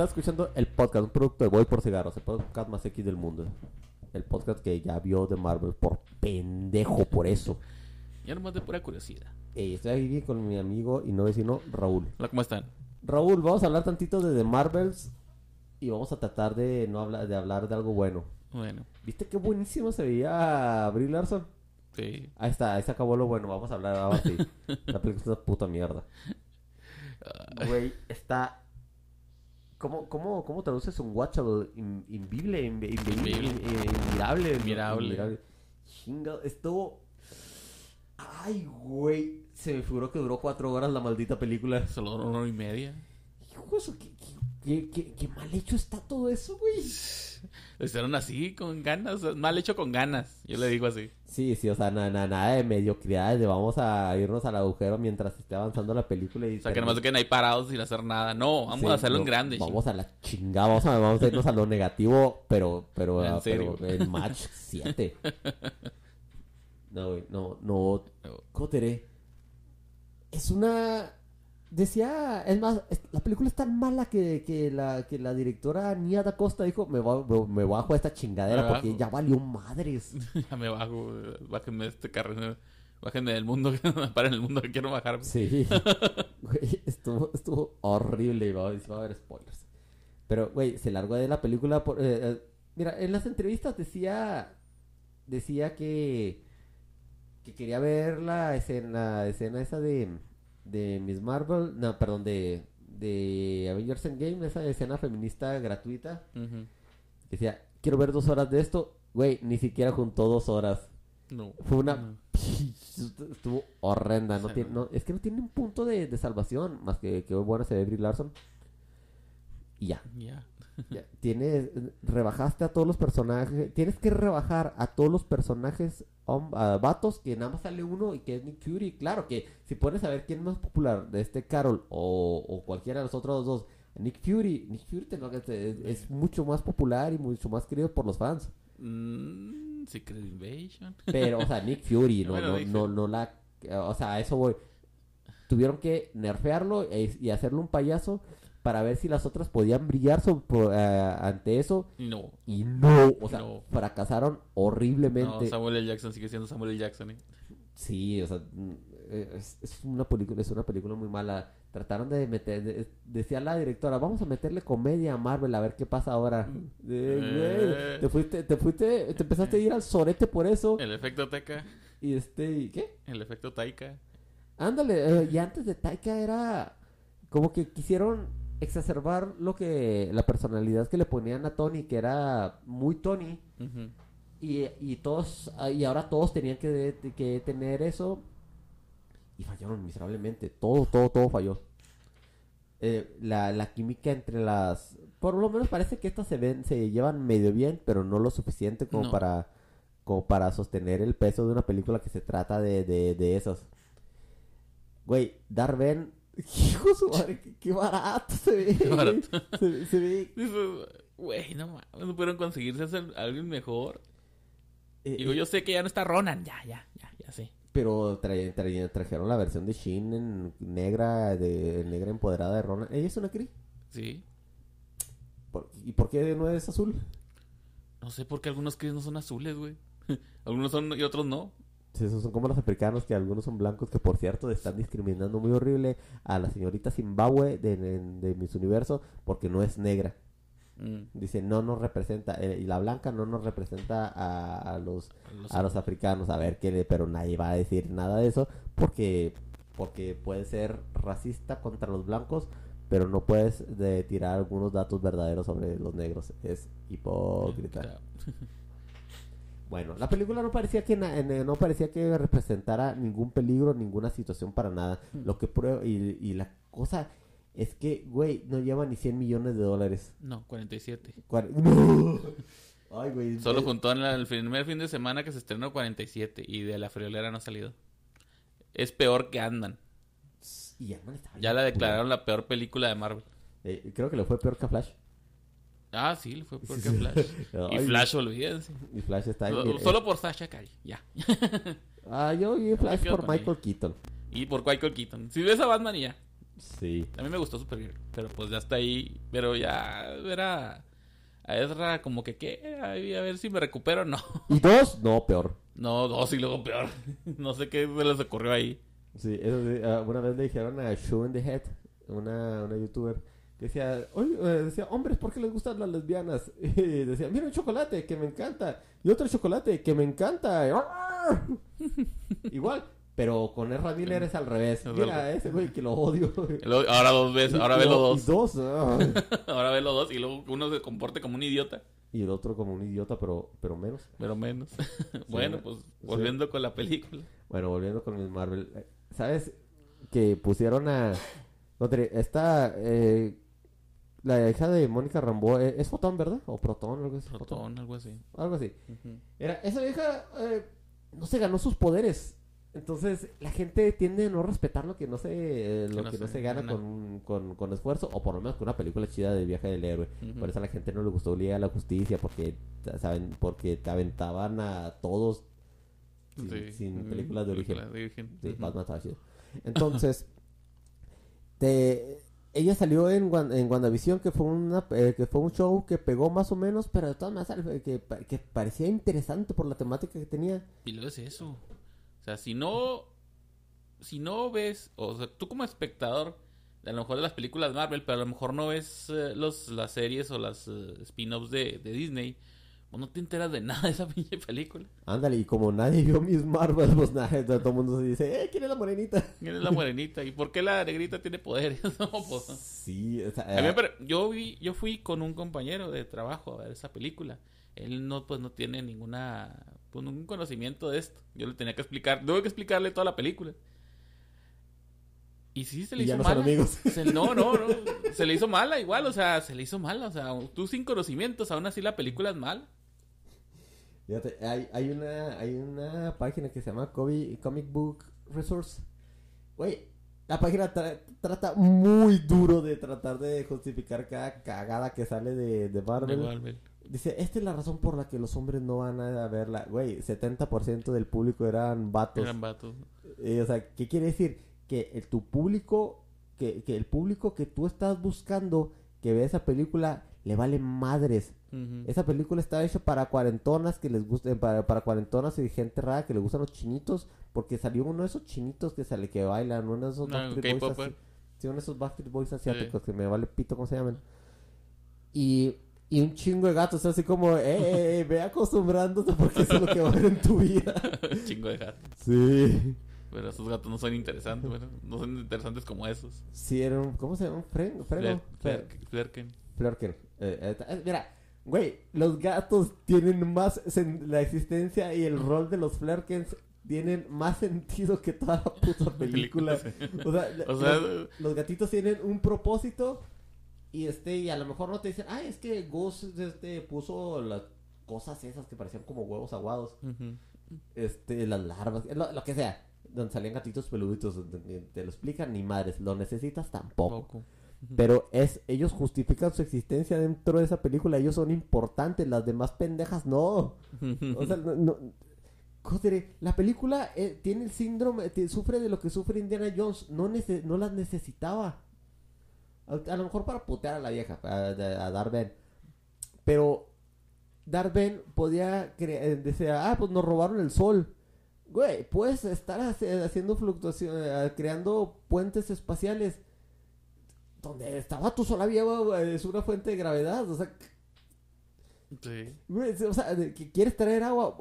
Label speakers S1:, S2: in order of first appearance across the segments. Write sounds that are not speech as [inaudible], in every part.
S1: estás escuchando el podcast, un producto de Voy por Cigarros, el podcast más X del mundo. El podcast que ya vio de Marvel por pendejo, por eso.
S2: Ya nomás de pura curiosidad.
S1: Eh, estoy aquí con mi amigo y no vecino Raúl.
S2: Hola, ¿cómo están?
S1: Raúl, vamos a hablar tantito de The Marvels y vamos a tratar de no hablar de hablar de algo bueno.
S2: Bueno,
S1: ¿Viste qué buenísimo se veía Brie Larson?
S2: sí.
S1: Ahí está, ahí se acabó lo bueno. Vamos a hablar ahora sí. [laughs] La película es una puta mierda. Güey, está. ¿Cómo, cómo, cómo traduces un watchable? In- Invible,
S2: Invible.
S1: in- inmirable. Chinga, estuvo. Ay, güey. Se me figuró que duró cuatro horas la maldita película.
S2: Solo una hora y media.
S1: Hijo de su- ¿qué, qué, qué- qué- qué mal hecho está todo eso, güey.
S2: Lo hicieron así, con ganas. Mal hecho con ganas. Yo le digo así.
S1: Sí, sí, o sea, na- na- nada de mediocridad, de vamos a irnos al agujero mientras esté avanzando la película y
S2: O sea, que nomás se queden ahí parados sin hacer nada. No, vamos
S1: Sí,
S2: a hacerlo en
S1: no,
S2: grande.
S1: Vamos a la chingada, vamos a, vamos a irnos a lo negativo, pero, pero,
S2: En
S1: ah, pero en match 7. [laughs] No, güey, no, no, ¿cómo te diré? Es una, decía, es más, la película es tan mala que, que la, que la directora Nia da Costa dijo, me, va- me, me bajo a esta chingadera
S2: Me
S1: porque
S2: bajo.
S1: ya valió madres. [laughs]
S2: ya me bajo. Bájenme de este carro. Bájenme del mundo. [laughs] Paren el mundo que quiero bajar.
S1: Sí. [laughs] Güey, estuvo, estuvo horrible y va, a- va a haber spoilers. Pero, güey, se largó de la película por... eh, eh, mira, en las entrevistas decía... Decía que... Que quería ver la escena, la escena esa de... De Miss Marvel... No, perdón, de... De Avengers Endgame, esa escena feminista gratuita. Decía, quiero ver dos horas de esto. Güey, ni siquiera juntó dos horas.
S2: No.
S1: Fue una...
S2: No. [laughs]
S1: Estuvo horrenda. No
S2: Sí,
S1: tiene,
S2: no.
S1: es que no tiene un punto de, de salvación. Más que que bueno se ve Larson. Y ya.
S2: Ya.
S1: Tienes... Rebajaste a todos los personajes. Tienes que rebajar a todos los personajes a vatos que nada más sale uno y que es Nick Fury. Claro que si pones a ver quién es más popular de este Carol o, o cualquiera de los otros dos. Nick Fury, Nick Fury te lo- es, es mucho más popular y mucho más querido por los fans.
S2: Mm, Secret Invasion.
S1: Pero, o sea, [laughs] Nick Fury, no, no, no, no la... O sea, a eso voy. Tuvieron que nerfearlo e- y hacerle un payaso para ver si las otras podían brillar eh, ante eso.
S2: No.
S1: Y no, o sea,
S2: No.
S1: fracasaron
S2: No,
S1: horriblemente.
S2: Samuel L. Jackson sigue siendo Samuel L. Jackson. ¿eh?
S1: Sí, o sea, mm, eh, es, es una película, es una película muy mala. Trataron de meter, de- decía la directora, vamos a meterle comedia a Marvel a ver qué pasa ahora. Eh, güey,
S2: Eh.
S1: te fuiste, te fuiste, te empezaste a ir al sorete por eso.
S2: El efecto Teca.
S1: Y este, ¿y ¿qué?
S2: El efecto Taika.
S1: Ándale, y antes de Taika era como que quisieron exacerbar lo que la personalidad que le ponían a Tony, que era muy Tony, y, y todos y ahora todos tenían que, que tener eso y fallaron miserablemente, todo, todo, todo falló. Eh, la, la química entre las, por lo menos parece que estas se ven, se llevan medio bien, pero no lo suficiente como
S2: No.
S1: para como para sostener el peso de una película que se trata de, de, de esos. Güey, Darben, hijo de su madre, qué, qué barato se ve.
S2: Qué barato.
S1: Se, se ve.
S2: Güey, no mames, no pudieron conseguirse hacer alguien mejor.
S1: eh,
S2: Digo, yo sé que ya no está Ronan, ya, ya, ya, ya sé.
S1: Pero tra- tra- trajeron la versión de Shin en negra, de negra empoderada de Ronan. ¿Ella es una Kree?
S2: Sí.
S1: ¿Por- ¿Y por qué no es azul?
S2: No sé por qué algunos Chris no son azules, güey. [laughs] algunos son y otros no.
S1: Sí, Esos son como los africanos, que algunos son blancos, que por cierto están discriminando muy horrible a la señorita Zimbabue de, de, de Miss Universo porque no es negra.
S2: Mm,
S1: Dice, no nos representa, eh, y la blanca no nos representa a, a los a los africanos, a ver qué le, pero nadie va a decir nada de eso porque porque puede ser racista contra los blancos, pero no puedes de tirar algunos datos verdaderos sobre los negros, es hipócrita. [laughs] Bueno, la película no parecía que na- en- no parecía que representara ningún peligro, ninguna situación para nada. Lo que prueba y, y la cosa es que, güey, no lleva ni 100 millones de dólares.
S2: No, 47.
S1: Cuar- [laughs] ¡No! Ay, güey.
S2: Solo
S1: eh,
S2: juntó en la- el primer fin de semana que se estrenó 47 y de la friolera no ha salido. Es peor que Andan.
S1: y Ant-Man estaba
S2: Ya la declararon la peor película de Marvel.
S1: Eh, creo que le fue peor que a Flash.
S2: Ah, sí, fue peor
S1: Sí,
S2: que
S1: sí.
S2: Flash. [laughs] Y
S1: Ay,
S2: Flash, olvídense.
S1: Y Flash está ahí.
S2: Solo,
S1: eh,
S2: solo por Sasha Calle, ya. [laughs]
S1: Ah, yo vi Flash por Michael Keaton.
S2: Y por Michael Keaton. Si ves a Batman y ya.
S1: Sí.
S2: A mí me gustó Supergirl, pero pues ya está ahí. Pero ya era a Ezra como que, ¿qué? A ver si me recupero. No,
S1: ¿Y dos? No, peor.
S2: no, dos y luego peor. [laughs] No sé qué se les ocurrió ahí.
S1: Sí, eso sí, ah, una vez le dijeron a Shoe in the Head, una, una youtuber, decía, "Oye, eh, decía, hombres, ¿por qué les gustan las lesbianas? [laughs] Y decía, mira un chocolate que me encanta, y otro chocolate que me encanta. ¡ah! [laughs] Igual, pero con Ezra Miller es al revés. Mira, ese güey que lo odio. [laughs]
S2: Ahora dos veces, ahora ve los dos.
S1: dos, ah.
S2: Ahora ve los dos y luego uno se comporte como un idiota.
S1: Y el otro como un idiota, pero, pero menos.
S2: Pero menos. bueno,
S1: Sí.
S2: pues volviendo con la película.
S1: Bueno, volviendo con Miss Marvel. eh, ¿Sabes? Que pusieron a... Esta... eh, la hija de Mónica Rambo eh, es Fotón, ¿verdad? O Protón, algo así. Fotón,
S2: algo así.
S1: Algo así.
S2: Ujú.
S1: Era, esa vieja eh, no se ganó sus poderes. Entonces, la gente tiende a no respetar lo que no se, eh, lo
S2: no
S1: que no
S2: se
S1: se gana
S2: gana.
S1: con, con, con esfuerzo, o por lo menos con una película chida del viaje del héroe. Por eso a la gente no le gustó Liga de la Justicia, porque, saben, porque te aventaban a todos sin,
S2: Sí.
S1: sin
S2: Ujú.
S1: películas de origen.
S2: Películas de origen.
S1: Sí, estaba chido. Entonces, te- ella salió en, en WandaVision, que fue, una, eh, que fue un show que pegó más o menos, pero de todas maneras eh, que, que parecía interesante por la temática que tenía.
S2: Y luego es eso. O sea, si no. Si no ves. O sea, tú como espectador. A lo mejor de las películas Marvel, pero a lo mejor no ves eh, los, las series o las spin-offs de, de Disney. O no te enteras de nada de esa [laughs] pinche película.
S1: Ándale, y como nadie vio Miss Marvel, pues nada, todo el mundo se dice, eh, ¿quién es la morenita? [laughs]
S2: ¿Quién es la morenita? ¿Y por qué la negrita tiene poderes? [laughs] no, pues.
S1: Sí, o sea,
S2: mí
S1: eh,
S2: yo vi, yo fui con un compañero de trabajo a ver esa película. Él no, pues no tiene ninguna, pues ningún conocimiento de esto. Yo le tenía que explicar, tuve que explicarle toda la película. Y sí se le
S1: y ya
S2: hizo
S1: no son
S2: mala.
S1: amigos.
S2: Se- no, no, no. Se le hizo mala igual, o sea, se le hizo mala. O sea, tú sin conocimientos, aún así la película es mala.
S1: Fíjate, hay, hay, una, hay una página que se llama Comi- Comic Book Resource. Güey, la página tra- trata muy duro de tratar de justificar cada cagada que sale de, de Marvel.
S2: De Marvel.
S1: Dice, esta es la razón por la que los hombres no van a verla. Güey, 70% del público eran vatos.
S2: Eran vatos.
S1: Eh, o sea, ¿qué quiere decir? Que el, tu público, que, que el público que tú estás buscando que vea esa película le vale madres. Esa película está hecha para cuarentonas que les gusten, para, para cuarentonas y gente rara que le gustan los chinitos, porque salió uno de esos chinitos que sale que bailan, uno de esos
S2: Ah,
S1: Backstreet Boys asi- sí, uno de esos Backstreet Boys asiáticos que me vale pito cómo se llaman. Y, y un chingo de gatos, así como, eh, eh, eh, [laughs] ve acostumbrándose porque eso es lo que va a ver en tu vida. [laughs]
S2: Un chingo de gatos.
S1: Sí.
S2: Pero esos gatos no son interesantes, bueno, no son interesantes como esos.
S1: Sí, era un, ¿cómo se llama? Fren, Freno.
S2: Fler- Fler- Flerken.
S1: Flerken. Eh, eh, eh, mira, güey, los gatos tienen más. la existencia y el rol de los Flerkens tienen más sentido que toda la puta [laughs] película. O sea,
S2: O sea,
S1: los, los gatitos tienen un propósito y este, y a lo mejor no te dicen, ay, es que Gus este, puso las cosas esas que parecían como huevos aguados, este, las larvas, lo, lo que sea, donde salían gatitos peluditos, donde te lo explican, ni madres, lo necesitas tampoco.
S2: Poco.
S1: Pero es, ellos justifican su existencia dentro de esa película, ellos son importantes, las demás pendejas no. O sea, no, la película eh, tiene el síndrome, sufre de lo que sufre Indiana Jones, no, nece- no las necesitaba. A, lo mejor para putear a la vieja, a, a, Darben. Pero Darben podía eh, decir, ah, pues nos robaron el sol. Güey, puedes estar haciendo fluctuación, eh, creando puentes espaciales. Donde estaba tu sol había, güey, es una fuente de gravedad. O sea,
S2: Sí.
S1: O sea, que quieres traer agua,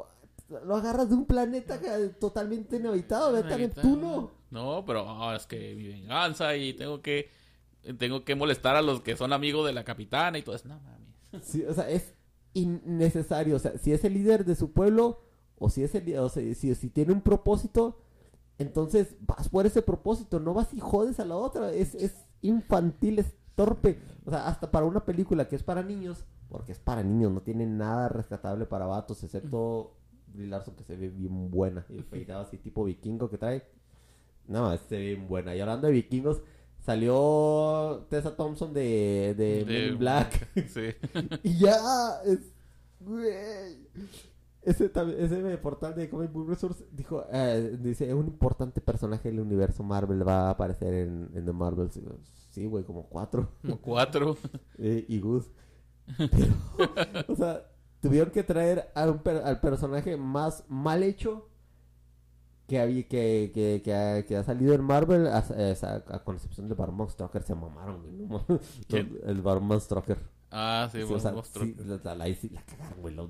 S1: lo agarras de un planeta totalmente inhabitado, vete a Neptuno.
S2: No, pero ah, es que mi venganza y tengo que tengo que molestar a los que son amigos de la capitana y todo eso. No mames.
S1: Sí, o sea, es innecesario. O sea, si es el líder de su pueblo, o si es el, o sea, si, si tiene un propósito, entonces vas por ese propósito, no vas y jodes a la otra. Es, es infantil, es torpe. O sea, hasta para una película que es para niños, porque es para niños, no tiene nada rescatable para vatos, excepto Brie Larson que se ve bien buena. Y el peinado así tipo vikingo que trae. No, se ve bien buena. Y hablando de vikingos, salió Tessa Thompson de, de, Men in Black. [laughs]
S2: Sí. [laughs]
S1: Y ya, es, güey. Ese, ese portal de Comic Book Resource dijo, eh, dice, un importante personaje del universo Marvel va a aparecer en, en The Marvels. Sí, güey, como cuatro.
S2: Como cuatro. [laughs]
S1: Eh, y Good. Pero, o sea, tuvieron que traer a un per- al personaje más mal hecho que, había, que, que, que, ha, que ha salido en Marvel, a, a- a- con excepción de Barman Stroker, se mamaron, güey. ¿no?
S2: ¿Quién?
S1: El Barman Stroker.
S2: Ah, sí,
S1: Sí, o sea,
S2: monstruo.
S1: sí, la, la- la- sí, la cagaron, güey. lo-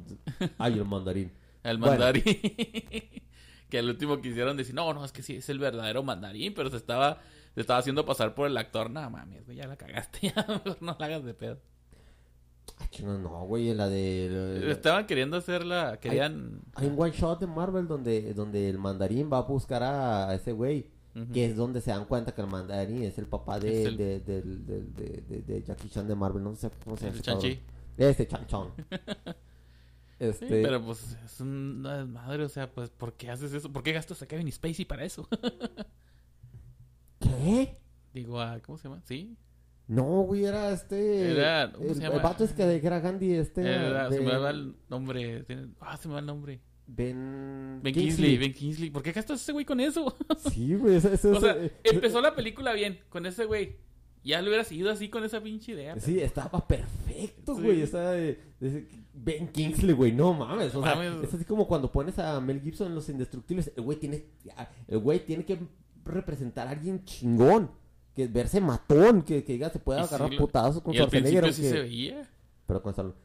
S1: Ay, el mandarín. [laughs]
S2: El
S1: Bueno.
S2: mandarín. [laughs] que al último quisieron decir, no, no, es que sí, es el verdadero mandarín, pero se estaba, se estaba haciendo pasar por el actor. No mames, güey, ya la cagaste, [laughs] ya mejor no la hagas de pedo.
S1: Ay, chino, no, güey, la de... la-
S2: Estaban queriendo hacerla, querían...
S1: Hay un one shot de Marvel donde, donde el mandarín va a buscar a ese güey. Que es donde se dan cuenta que el mandarín es el papá de,
S2: el-
S1: de, de, de- de Jackie Chan de Marvel. No sé cómo se llama.
S2: Chanchi.
S1: Ese Chan Chan. [laughs]
S2: Sí,
S1: este,
S2: pero pues es una madre, o sea, pues, ¿por qué haces eso? ¿Por qué gastas a Kevin Spacey para eso? [laughs]
S1: ¿Qué?
S2: Digo, ah, ¿cómo se llama? ¿Sí?
S1: No, güey, era este...
S2: Era- ¿cómo
S1: el,
S2: se
S1: el vato es que, que era Gandhi, este...
S2: Era- se
S1: Ben-
S2: me va el nombre. tiene- Ah, se me va el nombre.
S1: Ben...
S2: Ben Kingsley, Ben Kingsley. ¿Por qué gastas ese güey con eso? [laughs]
S1: Sí, güey,
S2: o sea,
S1: ese-
S2: empezó la película bien con ese güey. Ya lo hubiera seguido así con esa pinche idea.
S1: Sí, estaba perfecto,
S2: Sí.
S1: güey. Estaba de- de- Ben Kingsley, güey. No mames. O sea,
S2: Mames.
S1: es así como cuando pones a Mel Gibson en Los Indestructibles. El güey tiene, el güey tiene que representar a alguien chingón. Que verse matón. Que, que diga, se puede
S2: Y
S1: agarrar
S2: sí,
S1: putazos con Schwarzenegger.
S2: sí
S1: aunque-
S2: se veía.
S1: Pero con Stallone.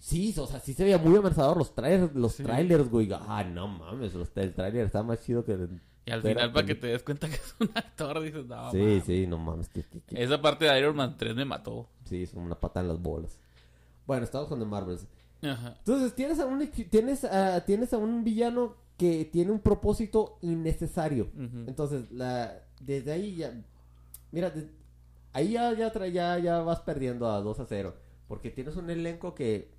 S1: Sí, o sea, sí se veía muy amenazador los trailers, los
S2: Sí.
S1: trailers, güey. Ah, no mames. los- el trailer está más chido que el...
S2: Y al final, para que te des cuenta que es un actor, dices, no,
S1: sí,
S2: mames.
S1: sí, no mames. que- que- que-
S2: Esa parte de Iron Man 3 me mató.
S1: Sí, es una pata en las bolas. Bueno, estamos con The Marvels.
S2: Ajá.
S1: Entonces, tienes a un, tienes a, tienes a un villano que tiene un propósito innecesario. Entonces, la, desde ahí ya... Mira, de- ahí ya, ya, tra- ya, ya vas perdiendo a 2 a 0. Porque tienes un elenco que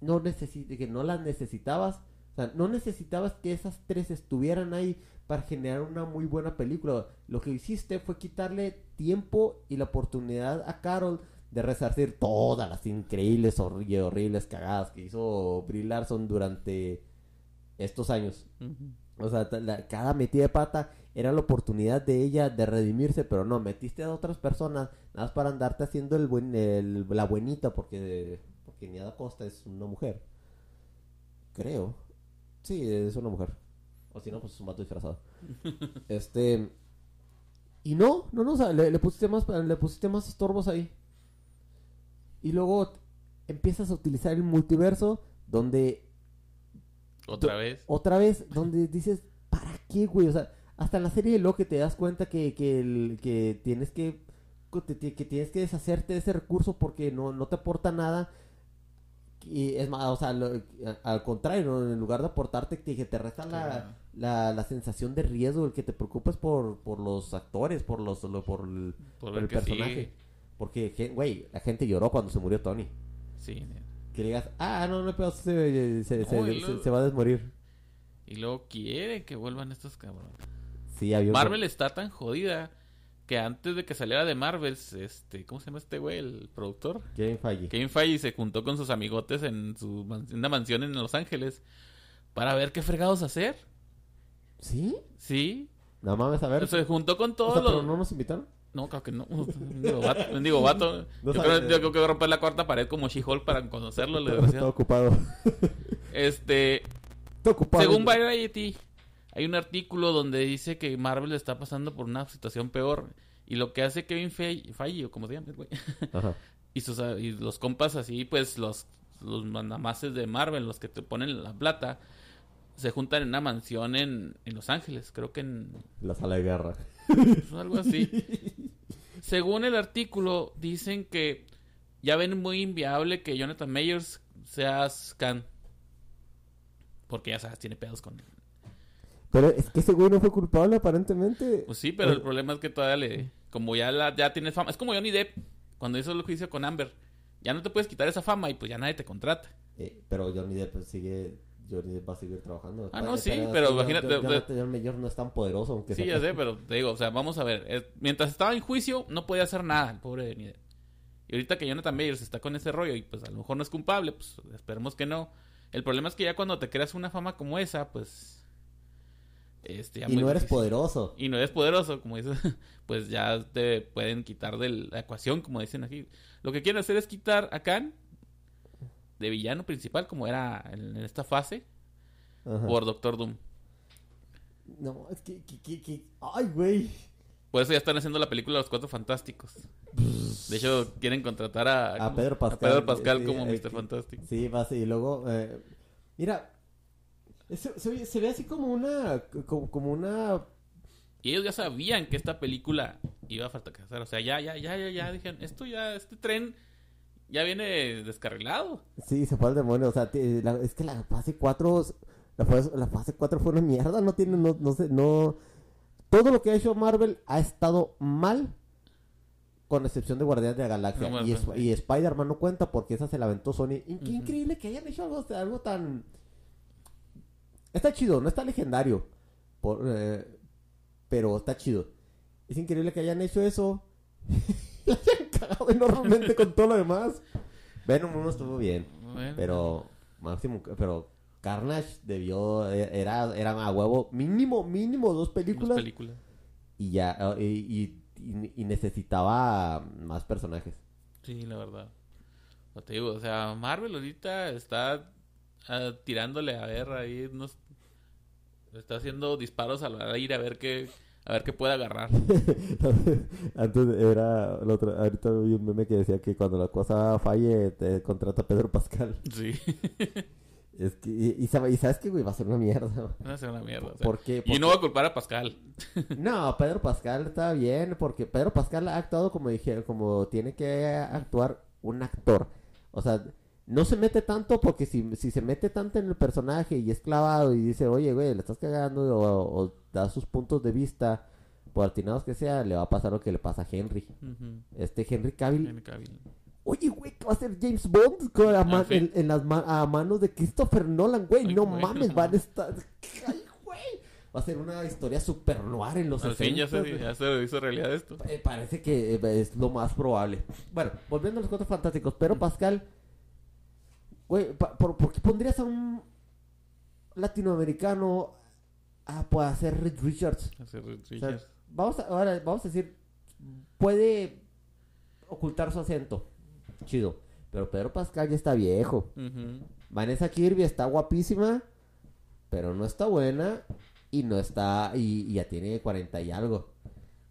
S1: no, que no las necesitabas. O sea, no necesitabas que esas tres estuvieran ahí para generar una muy buena película. Lo que hiciste fue quitarle tiempo y la oportunidad a Carol de resarcir todas las increíbles y horribles cagadas que hizo Brie Larson durante estos años. O sea, la- cada metida de pata era la oportunidad de ella de redimirse, pero no, metiste a otras personas nada más para andarte haciendo el buen, el- la buenita, porque, porque Niada Costa es una mujer. Creo. Sí, es una mujer. O si no, pues es un vato disfrazado. [laughs] este. Y no, no, no, o sea, le, le pusiste más, le pusiste más estorbos ahí. Y luego empiezas a utilizar el multiverso donde
S2: Otra vez.
S1: otra vez, donde dices, ¿para qué, güey? O sea, hasta en la serie de Loki te das cuenta que, que, el- que tienes que, que tienes que deshacerte de ese recurso porque no, no te aporta nada. Y es más, o sea, lo- al contrario, ¿no? en lugar de aportarte, que, te resta la,
S2: Claro.
S1: la, la sensación de riesgo, el que te preocupes por, por los actores, por los lo- por el,
S2: Por
S1: el personaje. Porque, güey, la gente lloró cuando se murió Tony.
S2: Sí.
S1: Que digas, ah, no, no, pero se, se, se-
S2: No, y
S1: se-
S2: luego-
S1: se va a desmorir.
S2: Y luego quiere que vuelvan estos cabrones.
S1: Sí, un-
S2: Marvel está tan jodida que antes de que saliera de Marvel, este, ¿cómo se llama este güey? El productor.
S1: Kevin Feige.
S2: Kevin Feige se juntó con sus amigotes en su man- una mansión en Los Ángeles para ver qué fregados hacer.
S1: ¿Sí?
S2: Sí.
S1: No mames, a ver.
S2: Se juntó con
S1: O
S2: todos
S1: sea,
S2: los...
S1: pero no nos invitaron.
S2: No, creo que no. [laughs] Digo, vato. Digo, vato. [laughs]
S1: No
S2: yo, creo, yo creo que voy a romper la cuarta pared como She-Hulk para conocerlo, [laughs]
S1: Está ocupado.
S2: Este,
S1: Está ocupado.
S2: según Variety, hay un artículo donde dice que Marvel está pasando por una situación peor. Y lo que hace Kevin Feige, Feige o como se llama, güey, [laughs] y, sus, y los compas así, pues los, los mandamases de Marvel, los que te ponen la plata, se juntan en una mansión en, en Los Ángeles, creo que en
S1: La sala de guerra.
S2: pues, algo así. [laughs] Según el artículo, dicen que ya ven muy inviable que Jonathan Mayers sea Khan. Porque ya sabes, tiene pedos con...
S1: Pero es que ese güey no fue culpable, aparentemente.
S2: Pues sí, pero el
S1: Eh,
S2: problema es que todavía le... Como ya, la, ya tienes fama... Es como Johnny Depp, cuando hizo el juicio con Amber. Ya no te puedes quitar esa fama y pues ya nadie te contrata.
S1: eh, pero Johnny Depp sigue. Johnny Depp va a seguir trabajando.
S2: Ah, no,
S1: Eh,
S2: sí, pero imagínate,
S1: John- John Mayor no es tan poderoso. Aunque
S2: Sí,
S1: sea-
S2: ya [laughs] sé, pero te digo, o sea, vamos a ver. mientras estaba en juicio, no podía hacer nada el pobre Johnny Depp. Y ahorita que Jonathan Mayers está con ese rollo y pues a lo mejor no es culpable, pues esperemos que no. El problema es que ya cuando te creas una fama como esa, pues... Este, ya
S1: Y no eres
S2: difícil.
S1: poderoso.
S2: Y no eres poderoso, como dices, [laughs] pues ya te pueden quitar de la ecuación, como dicen aquí. Lo que quieren hacer es quitar a Khan de villano principal, como era en, esta fase,
S1: Ajá.
S2: por Doctor Doom.
S1: No, es que, que, que, que- Ay, güey.
S2: Por eso ya están haciendo la película Los Cuatro Fantásticos. De hecho, quieren contratar a,
S1: A Pedro Pascal.
S2: Pedro Pascal
S1: sí,
S2: como
S1: eh,
S2: Mr. Fantástico.
S1: Sí, va así. Y luego, eh, mira, se, se- se ve así como una, como, como una,
S2: Y ellos ya sabían que esta película iba a fracasar. O sea, ya, ya, ya, ya, ya dijeron, esto ya, este tren ya viene descarrilado.
S1: sí, se fue al demonio. O sea, la- es que la fase 4, la fase, la fase 4 fue una mierda. No tiene, no, no sé, no. Todo lo que ha hecho Marvel ha estado mal. Con excepción de Guardianes de la Galaxia.
S2: No,
S1: y, Sp- y Spider-Man no cuenta porque esa se la aventó Sony. Increíble que hayan hecho algo, algo tan. Está chido, no está legendario. Por, eh, pero está chido. Es increíble que hayan hecho eso. [laughs] y hayan cagado enormemente con todo lo demás. Venom 1 estuvo bien.
S2: Bueno,
S1: Pero. Máximo. Pero. Carnage debió. Era, era a huevo. Mínimo, mínimo dos
S2: dos
S1: películas.
S2: películas.
S1: y ya. eh, Y, y- y necesitaba más personajes.
S2: Sí, la verdad. No te digo, o sea, Marvel ahorita está ah, tirándole a ver ahí unos... Está haciendo disparos al aire a ver qué, a ver qué puede agarrar. [laughs]
S1: Antes era. el otro- ahorita vi un meme que decía que cuando la cosa falle, te contrata Pedro Pascal.
S2: Sí, [laughs]
S1: Es que, y, y sabe- y sabes que, güey, va a ser una mierda.
S2: va a ser una mierda. o sea.
S1: ¿Por qué?
S2: Y no va a culpar a Pascal. [laughs]
S1: No, Pedro Pascal está bien, porque Pedro Pascal ha actuado como dijeron, como tiene que actuar un actor. O sea, no se mete tanto porque si, si se mete tanto en el personaje y es clavado y dice, oye, güey, le estás cagando o, o da sus puntos de vista, por atinados que sea, le va a pasar lo que le pasa a Henry.
S2: Ujú.
S1: Este Henry Cavill
S2: Henry Cavill.
S1: Oye, güey, ¿qué va a ser James Bond con la ma-
S2: sí.
S1: en, en las ma- a manos de Christopher Nolan, güey?
S2: Ay,
S1: No
S2: güey,
S1: mames, van a [laughs] estar... Ay, güey. Va a ser una historia super noir en los
S2: Al fin ya
S1: 60,
S2: se, ya se hizo realidad esto.
S1: Eh, parece que eh, es lo más probable. Bueno, volviendo a los cuatro fantásticos, pero Pascal, güey, por, ¿por qué pondrías a un latinoamericano a pues, hacer Reed Richards?
S2: Hacer
S1: O sea,
S2: Richards.
S1: vamos a, ahora vamos a decir, puede ocultar su acento, chido, pero Pedro Pascal ya está viejo. Vanessa Kirby está guapísima, pero no está buena y no está y, y ya tiene 40 y algo.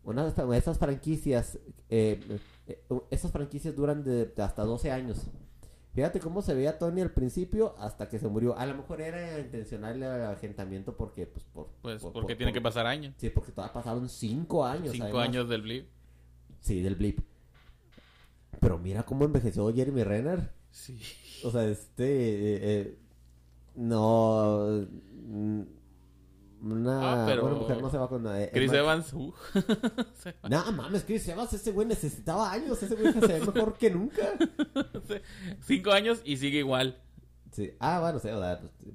S1: Una de estas- esas franquicias, eh, eh, esas franquicias duran de, de hasta 12 años. Fíjate cómo se veía Tony al principio hasta que se murió. A lo mejor era intencional el agentamiento porque, pues, por,
S2: Pues
S1: por-
S2: porque
S1: por-
S2: tiene que pasar años.
S1: Sí, porque todavía pasaron 5 años.
S2: Cinco
S1: además.
S2: años del blip.
S1: Sí, del blip. Pero mira cómo envejeció Jeremy Renner.
S2: Sí.
S1: O sea, este. eh, eh, no. mm, Una,
S2: Ah, pero-
S1: una mujer no se va con. eh,
S2: Chris Evans. uh. [laughs]
S1: No mames, Chris Evans, ese güey necesitaba años. Ese güey se ve mejor que nunca. [laughs]
S2: Cinco años y sigue igual.
S1: Sí. Ah, bueno, sí,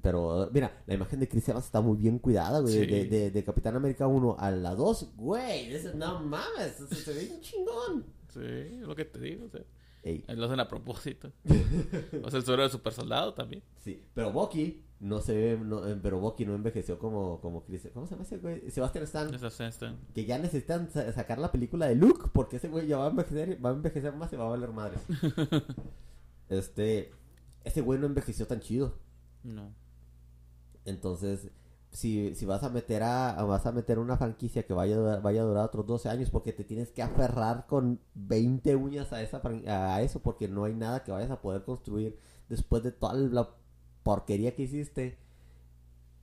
S1: pero mira, la imagen de Chris Evans está muy bien cuidada, güey.
S2: Sí.
S1: De, de, de Capitán América 1 a la 2, güey. No mames, se ve un chingón.
S2: Sí, es lo que te digo. O sea,
S1: Ey,
S2: lo hacen a propósito. [laughs] o sea, el suero de super soldado también.
S1: Sí, pero Bucky no se ve, no, eh, pero Bucky no envejeció como, como Chris, ¿cómo se llama ese güey? Sebastian Stan, que ya necesitan sa- sacar la película de Luke, porque ese güey ya va a envejecer, va a envejecer más y va a valer madres. [laughs] este, ese güey no envejeció tan chido,
S2: No.
S1: entonces, si, si vas a meter a, vas a meter una franquicia que vaya a, durar, vaya a durar otros 12 años, porque te tienes que aferrar con 20 uñas a, esa, a eso, porque no hay nada que vayas a poder construir después de toda la porquería que hiciste.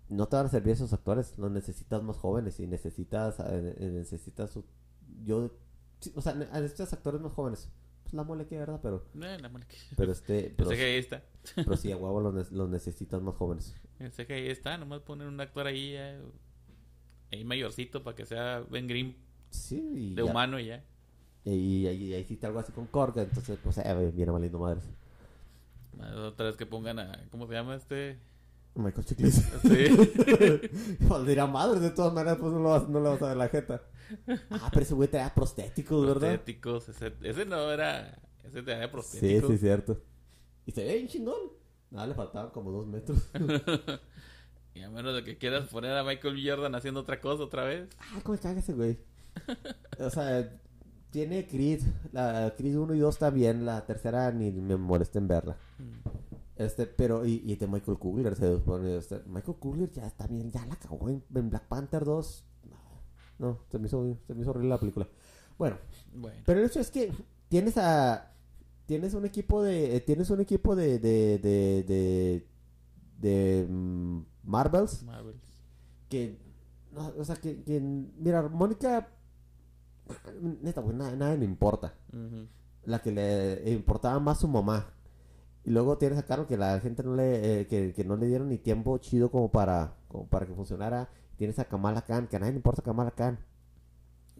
S1: No te van a servir esos actores, los necesitas más jóvenes y necesitas, eh, eh, necesitas, yo, sí, o sea, ne- a estos actores más jóvenes, pues la mole que verdad, pero,
S2: Eh, la mole que- [laughs]
S1: pero este,
S2: El
S1: pero,
S2: CGI está.
S1: pero [laughs] sí, a huevo los, los necesitas más jóvenes.
S2: El CGI está. Nomás poner un actor ahí. eh, ahí mayorcito para que sea Ben Grimm
S1: Sí, y
S2: de
S1: ya.
S2: humano y ya.
S1: Y, ahí hiciste algo así con Korg, entonces, pues, eh, viene valiendo madres.
S2: Otra vez que pongan a. ¿Cómo se llama este?
S1: Michael Chiklis.
S2: Sí. [laughs]
S1: Valdría madres, de todas maneras, pues no, lo vas, no le vas a ver la jeta. Ah, pero ese güey traía prostéticos, ¿verdad?
S2: prostéticos. Ese, ese no era. Ese tenía
S1: Sí,
S2: prostéticos.
S1: sí, cierto. Y se ve bien chingón. Nada, le faltaban como dos metros. [laughs]
S2: y a menos de que quieras poner a Michael. Jordan haciendo otra cosa otra vez.
S1: Ah, cómo caga ese güey. [laughs] o sea, tiene Creed. La Creed 1 y 2 está bien. La tercera ni me molesta en verla. Este, pero, y, y de Michael Kugler se supone. Este, Michael Kugler ya está bien, ya la cagó en, en Black Panther 2. No, no, se me hizo, se me hizo horrible la película. Bueno,
S2: Bueno.
S1: pero el hecho es que tienes a. Tienes un equipo de. eh, Tienes un equipo de. de. de. de, de, mm, Marvels.
S2: Marvels.
S1: Que. no, o sea, que, que. Mira, Mónica. Neta, güey, nada, nada le importa. La que le importaba más su mamá. Y luego tienes a Carol que la gente no le. eh, que, que no le dieron ni tiempo chido como para. como para que funcionara. Tienes a Kamala Khan, que a nadie le importa Kamala Khan.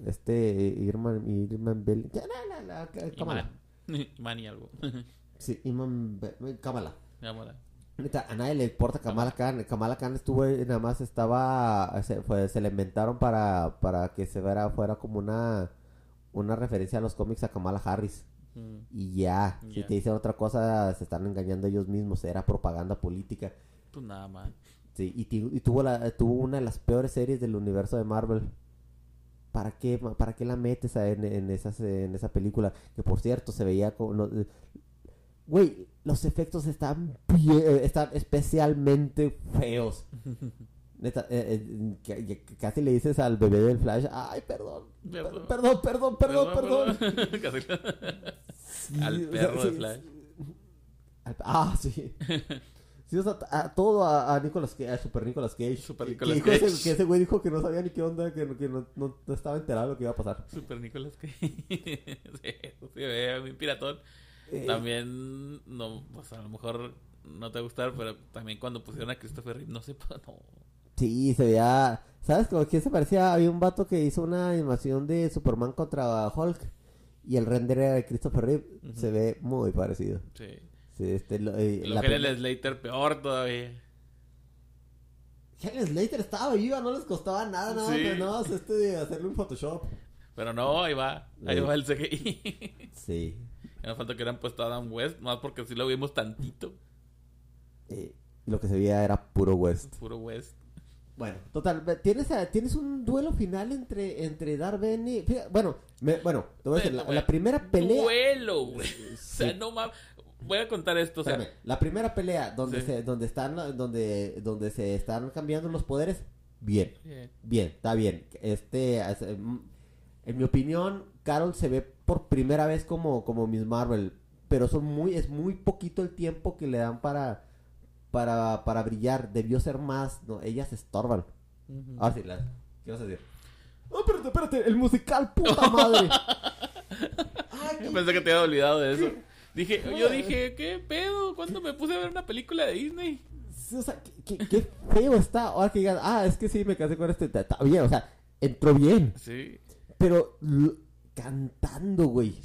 S1: Este. eh, Irman. Irman Bell. ya, la, la, la, Kamala.
S2: Iman. [laughs] Iman y algo. [laughs]
S1: Sí, Iman. Be- Kamala. A nadie le importa Kamala Khan. Kamala Khan estuvo, nada más estaba, se, fue, se le inventaron para, para que se viera, fuera como una, una referencia a los cómics a Kamala Harris.
S2: Mm.
S1: Y ya, si te dicen otra cosa, se están engañando ellos mismos. Era propaganda política.
S2: Pues nada más.
S1: Sí, y, tuvo, la, tuvo una de las peores series del universo de Marvel. ¿Para qué, para qué la metes en, en, esas, en esa película? Que por cierto, se veía como... no- Güey, los efectos están bien, eh, están especialmente feos. [laughs] Neta, eh, eh, casi le dices al bebé del Flash, ay, perdón,
S2: Perdón.
S1: perdón, perdón, perdón, perdón. [laughs] Sí,
S2: Al
S1: o sea,
S2: perro de
S1: sí,
S2: Flash.
S1: al- ah, sí. [laughs] Sí, o sea, a, todo a, a Nicolas Cage, a Super Nicolas Cage.
S2: Super Nicolas
S1: que,
S2: Cage.
S1: Ese, que ese güey dijo que no sabía ni qué onda, que, no- que no, no- no estaba enterado de lo que iba a pasar.
S2: Super Nicolas Cage. sí, ve muy piratón.
S1: Eh,
S2: También, no, pues a lo mejor no te va a gustar, pero también cuando pusieron a Christopher Reeve, no sé, [laughs] no.
S1: Sí, se veía... ¿Sabes como que se parecía? Había un vato que hizo una animación de Superman contra Hulk. Y el render era de Christopher Reeve. Se ve muy parecido.
S2: Sí.
S1: Sí, este, lo, eh,
S2: Lo
S1: la
S2: que el Slater peor todavía.
S1: Helen Slater estaba viva, no les costaba nada, nada,
S2: Sí.
S1: más este de hacerle un Photoshop.
S2: Pero no, ahí va. Ahí
S1: Sí.
S2: va el CGI.
S1: Sí.
S2: Ya falta que hubieran puesto a Adam West, más porque si lo vimos tantito.
S1: Eh, lo que se veía era puro West.
S2: Puro West.
S1: Bueno, total, tienes, a- tienes un duelo final entre, entre Darben y... fíjate, bueno, me- bueno, te voy a decir, la, primera pelea...
S2: Duelo, güey. [laughs] O sea,
S1: Sí.
S2: no mames. Voy a contar esto, o sea.
S1: Espérame, la primera pelea donde
S2: Sí.
S1: se, donde están, donde, donde se están cambiando los poderes, bien,
S2: bien.
S1: bien, está bien. Este, es, mm, en mi opinión, Carol se ve por primera vez como, como Miss Marvel, pero son muy, es muy poquito el tiempo que le dan para, para, para brillar. Debió ser más, no, ellas estorban.
S2: Ujú.
S1: Ahora sí, las, ¿qué vas a decir? Oh, espérate, espérate, el musical, puta madre. [laughs] Ay,
S2: Yo
S1: qué-
S2: pensé que te había olvidado de eso. Dije, yo dije, ¿qué pedo? ¿Cuándo me puse a ver una película de Disney?
S1: O sea, qué, qué- qué feo está. Ahora que digan, ah, es que sí, me casé con este. Está bien, o sea, entró bien.
S2: Sí.
S1: Pero cantando, güey.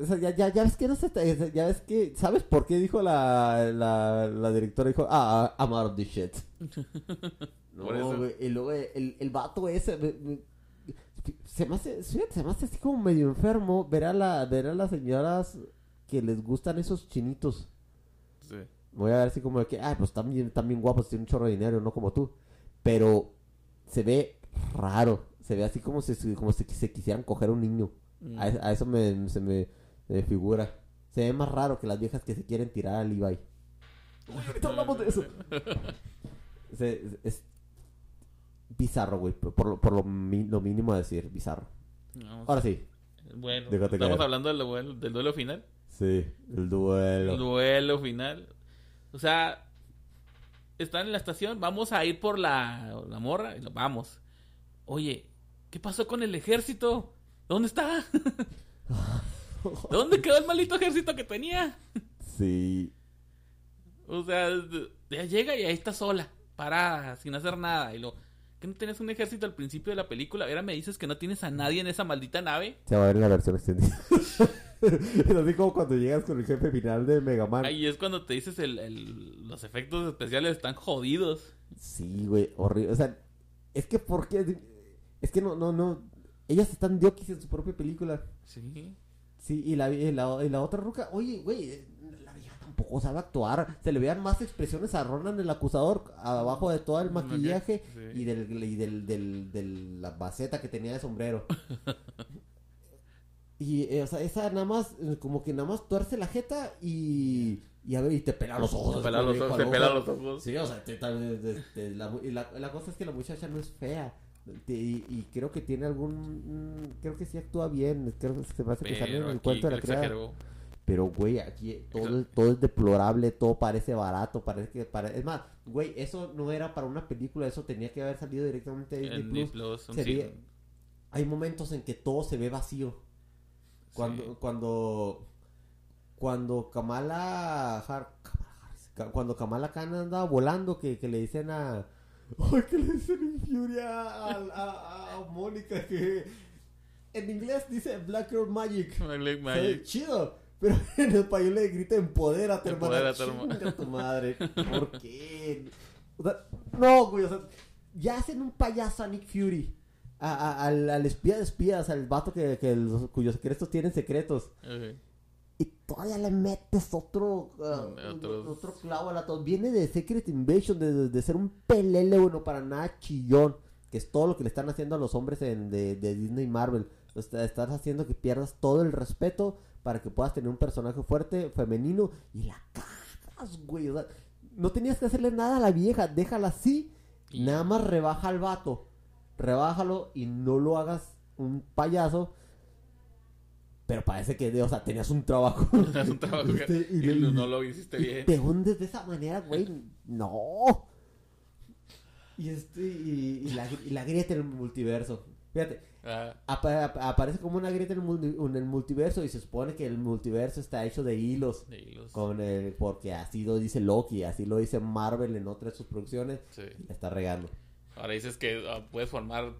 S1: O sea, ya, ya, ya ves que no se Ya ves que. ¿Sabes por qué dijo la, la, la directora? Dijo, ah, I'm out of this shit. [laughs]
S2: Por
S1: no,
S2: eso.
S1: güey. Y luego el, el vato ese. me- me- se me hace, se me hace así como medio enfermo ver a, la, ver a las señoras que les gustan esos chinitos.
S2: Sí.
S1: Voy a ver así como de que, ah, pues están bien guapos, tienen un chorro de dinero, no como tú. Pero se ve raro, se ve así como si, como si se quisieran coger a un niño.
S2: Mm.
S1: A, a eso me, se me, me figura. Se ve más raro que las viejas que se quieren tirar al Levi. Ahorita [laughs] hablamos de eso. [laughs] Se- es bizarro, güey, por, lo, por lo, mi- lo mínimo a decir, bizarro.
S2: No,
S1: Ahora sí.
S2: bueno,
S1: déjate
S2: estamos
S1: caer.
S2: hablando del duelo, del duelo final.
S1: Sí, el duelo.
S2: El duelo final. O sea, están en la estación, vamos a ir por la, la morra, y vamos. Oye, ¿qué pasó con el ejército? ¿Dónde está? [laughs] ¿Dónde quedó el maldito ejército que tenía?
S1: Sí.
S2: O sea, ya llega y ahí está sola, parada, sin hacer nada. Y lo, ¿que no tenías un ejército al principio de la película? Ahora me dices que no tienes a nadie en esa maldita nave.
S1: Se va a ver en la versión extendida. [laughs] es así como cuando llegas con el jefe final de Mega Man.
S2: Ahí es cuando te dices el, el- los efectos especiales están jodidos.
S1: Sí, güey, horrible. O sea, es que porque es que no, no, no. Ellas están diokis en su propia película.
S2: Sí.
S1: Sí, y la, y la, y la otra ruca, oye, güey, eh, la vieja tampoco sabe actuar. Se le veían más expresiones a Ronan el acusador abajo de todo el maquillaje
S2: Sí.
S1: y del y del, del, del- la maceta que tenía de sombrero. [laughs] y eh, o sea, esa nada más eh, como que nada más tuerce la jeta y y a ver y te pela los ojos.
S2: Te pela los ojos,
S1: al
S2: te pela
S1: ojo.
S2: los ojos.
S1: Sí, o sea, te- te- te- te- la, y la, la cosa es que la muchacha no es fea. Y, y creo que tiene algún. mm, Creo que sí actúa bien. Creo que se me hace que sale en
S2: Pero
S1: el cuento de la criada. Pero, güey, aquí todo, todo es deplorable, todo parece barato, parece que Es más, güey, eso no era para una película, eso tenía que haber salido directamente de Disney Plus.
S2: Disney Plus, un
S1: Sería-
S2: sí-
S1: Hay momentos en que todo se ve vacío. Cuando,
S2: sí.
S1: cuando, cuando Kamala, Har- Kamala Harris, Ka- cuando Kamala Khan andaba volando, que, que le dicen a, [laughs] que le dicen en Fury a, a, a- Mónica que en inglés dice Black Girl Magic.
S2: Black
S1: chido. Pero [laughs] en español le grita empodérate.
S2: Empodérate, hermana.
S1: Tu madre. [laughs] ¿Por qué? O sea, no, güey. O sea, ya hacen un payaso a Nick Fury. A- a- al, al espía de espías, al vato que, que los- cuyos secretos tienen secretos. Y todavía le metes otro, uh,
S2: Mm, otros-
S1: otro clavo a la to- Viene de Secret Invasion, de, de- de ser un pelele, bueno, para nada chillón. Que es todo lo que le están haciendo a los hombres en- de, de Disney y Marvel. O sea, estás haciendo que pierdas todo el respeto para que puedas tener un personaje fuerte, femenino. Y la cagas, güey. O sea, no tenías que hacerle nada a la vieja. Déjala así.
S2: Y
S1: Nada más rebaja al vato. Rebájalo y no lo hagas un payaso. Pero parece que, o sea, tenías un trabajo. [laughs]
S2: Es un trabajo que-
S1: Este, y
S2: no lo hiciste bien.
S1: Te hundes de esa manera, güey. No. Y este, y, y la, y la grieta en el multiverso. Fíjate,
S2: Ah,
S1: apa- apa- aparece como una grieta en el, en el multiverso y se supone que el multiverso está hecho de hilos.
S2: de hilos.
S1: Con el, porque así lo dice Loki, así lo dice Marvel en otras de sus producciones.
S2: Sí.
S1: Y la está regando.
S2: Ahora dices que ah, puedes formar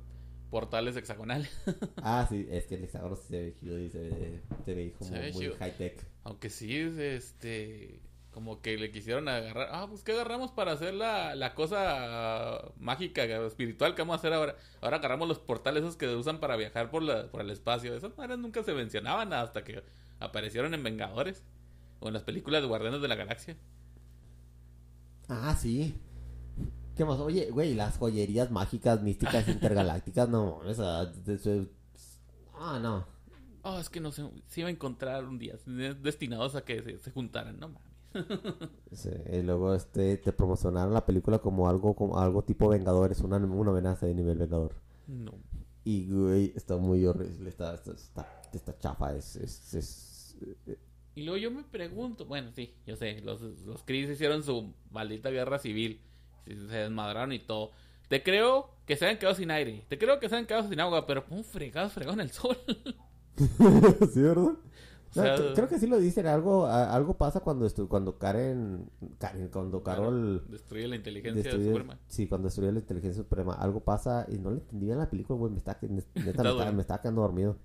S2: portales hexagonales. [laughs]
S1: Ah, sí, es que el hexágono sí se ve chido y se ve, se ve como
S2: Se ve
S1: muy
S2: chido.
S1: high tech.
S2: Aunque sí, es, este. Como que le quisieron agarrar. Ah, pues ¿qué agarramos para hacer la, la cosa mágica, espiritual que vamos a hacer ahora? Ahora agarramos los portales esos que usan para viajar por, la, por el espacio. Esas madres nunca se mencionaban hasta que aparecieron en Vengadores. O en las películas de Guardianes de la Galaxia.
S1: Ah, sí. ¿Qué más? Oye, güey, las joyerías mágicas, místicas, [laughs] intergalácticas, no, de- ah, no.
S2: Oh, es que no sé, se iba a encontrar un día, destinados a que se, se juntaran, no mames. [laughs]
S1: Sí, y luego este te promocionaron la película como algo como algo tipo Vengadores, una, una amenaza de nivel Vengador.
S2: No.
S1: Y güey, está muy horrible, está está, está, está chafa, es, es, es-
S2: Y luego yo me pregunto, bueno, sí, yo sé, los, los Kree hicieron su maldita guerra civil, se se desmadraron y todo. Te creo que se hayan quedado sin aire, te creo que se hayan quedado sin agua, pero ¿cómo fregados fregaron el sol? [laughs]
S1: sí, ¿verdad?
S2: O sea,
S1: No, creo que sí lo dicen, algo algo pasa cuando cuando Karen, Karen cuando Carol
S2: destruye la inteligencia
S1: destruye-
S2: suprema.
S1: sí, cuando destruye la inteligencia suprema, algo pasa y no le entendí bien la película, güey, me está, neta, me,
S2: Está
S1: me quedando dormido.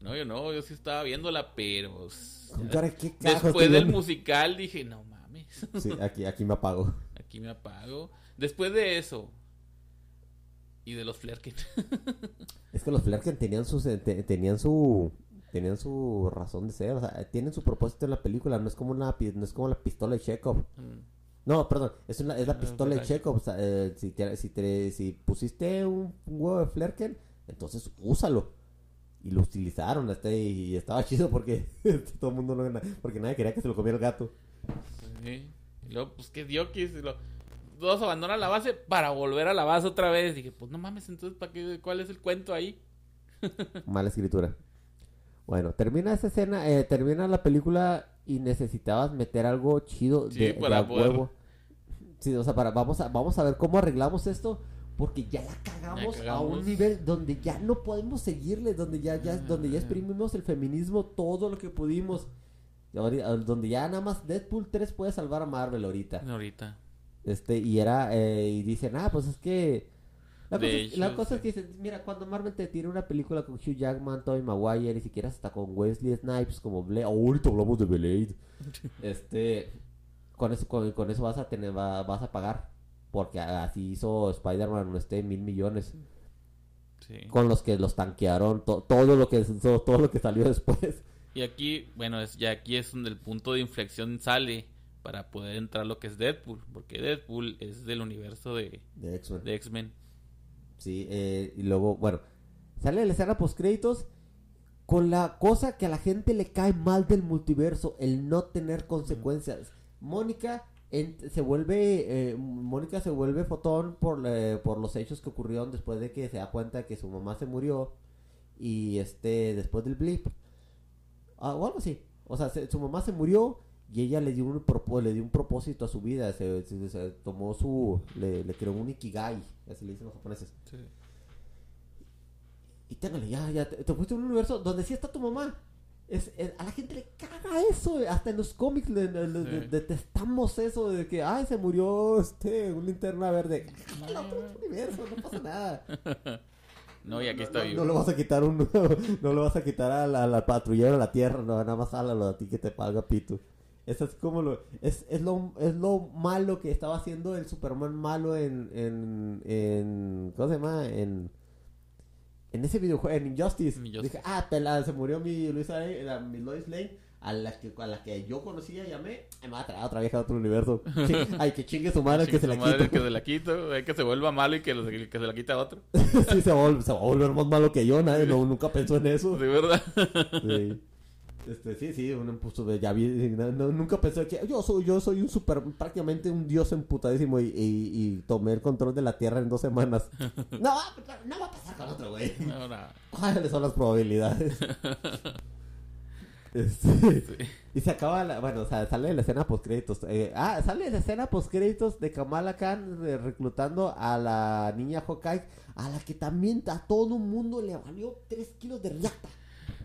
S2: No, yo no, yo sí estaba viéndola, pero...
S1: Con cara, ¿qué carajo
S2: Después del musical dije, no mames,
S1: Sí, aquí, aquí me apago.
S2: Aquí me apago. Después de eso, y de los Flerken. [laughs]
S1: Es que los Flerken tenían su, te- tenían su, tenían su razón de ser, o sea, tienen su propósito en la película, no es como una, no es como la pistola de Chekhov.
S2: Mm,
S1: No, perdón, es, una, es la
S2: Ah,
S1: pistola de. Chekhov, o sea, eh, si, te- si, te- si pusiste un, un huevo de Flerken, entonces úsalo. Y lo utilizaron, este, y estaba [laughs] chido porque [laughs] todo el mundo no, porque nadie quería que se lo comiera el gato.
S2: Sí. Y luego, pues, ¿qué diokis? Y lo... Todos abandonan la base para volver a la base otra vez. Dije, pues, no mames, entonces, ¿para qué? ¿cuál es el cuento ahí? [laughs]
S1: Mala escritura. Bueno, termina esa escena, eh, termina la película y necesitabas meter algo chido
S2: Sí,
S1: de,
S2: para poder-
S1: huevo. Sí, o sea, para, vamos, a, vamos a ver cómo arreglamos esto porque ya la cagamos, a un nivel donde ya no podemos seguirle, donde ya, ya, donde ya
S2: Ah.
S1: exprimimos el feminismo todo lo que pudimos. Ahorita- Donde ya nada más Deadpool 3 puede salvar a Marvel ahorita.
S2: Ahorita.
S1: Este, y era, eh, y dicen, ah, pues es que. La, cosa, es, la que dicen, mira, cuando Marvel te tiene una película con Hugh Jackman, Tobey Maguire, y si quieres hasta con Wesley Snipes como Blade, ahorita hablamos de Blade. [laughs] este, con eso, con, con eso vas a tener, va- vas a pagar. Porque así hizo Spider-Man este mil millones.
S2: Sí.
S1: Con los que los tanquearon, to- todo lo que todo lo que salió después.
S2: Y aquí, bueno, es, ya aquí es donde el punto de inflexión sale. para poder entrar lo que es Deadpool, porque Deadpool es del universo de,
S1: De X-Men. Sí, eh, y luego, bueno, sale la escena post créditos con la cosa que a la gente le cae mal del multiverso, el no tener consecuencias. Mónica en- se vuelve, eh, Mónica se vuelve fotón por, eh, por los hechos que ocurrieron después de que se da cuenta que su mamá se murió y este, después del blip, Ah, o algo así. O sea, se- su mamá se murió y ella le dio un le dio un propósito a su vida, se, se- se tomó su, le, le creó un ikigai, así le dicen los japoneses. Y téngale, ya, ya, te, te fuiste a un universo donde sí está tu mamá. Es, es- a la gente le caga eso, eh, hasta en los cómics le, le- le-
S2: Sí.
S1: detestamos eso de que, ay, se murió este, una linterna verde. El [laughs] otro universo, no pasa nada. [laughs]
S2: No, y aquí está
S1: no,
S2: vivo.
S1: no le vas a quitar un, [laughs] no le vas a quitar a la, a la patrullero de la tierra, no, nada más háblalo a ti que te paga pito. Es así como lo, es, es lo, es lo malo que estaba haciendo el Superman malo en, en, en, ¿cómo se llama? En, en ese videojuego, en Injustice.
S2: Injustice.
S1: Dije, ah, pela, se murió mi Luisa, mi Lois Lane, a la que, a la que yo conocía, llamé, me va a traer a otra vieja de otro universo. [laughs] Ay, que chingue su madre, que se la quito.
S2: que se la quito, hay que se vuelva malo y que, lo- que se la quita a otro. [laughs]
S1: sí, se va, a vol- se va a volver más malo que yo, nadie no, nunca pensó en eso.
S2: De verdad.
S1: Sí. Este, sí, sí, un impuesto de ya vi, no- no- nunca pensé que yo soy, yo soy un super, prácticamente un dios emputadísimo y, y, y tomé el control de la tierra en dos semanas. [laughs] No, no va a pasar con otro, güey.
S2: No, no.
S1: ¿Cuáles son las probabilidades? Este,
S2: Sí.
S1: y se acaba la, bueno, o sea, sale la escena post créditos. ah, sale la escena post créditos de Kamala Khan eh, reclutando a la niña Hawkeye, a la que también a todo un mundo le valió 3 kilos de riata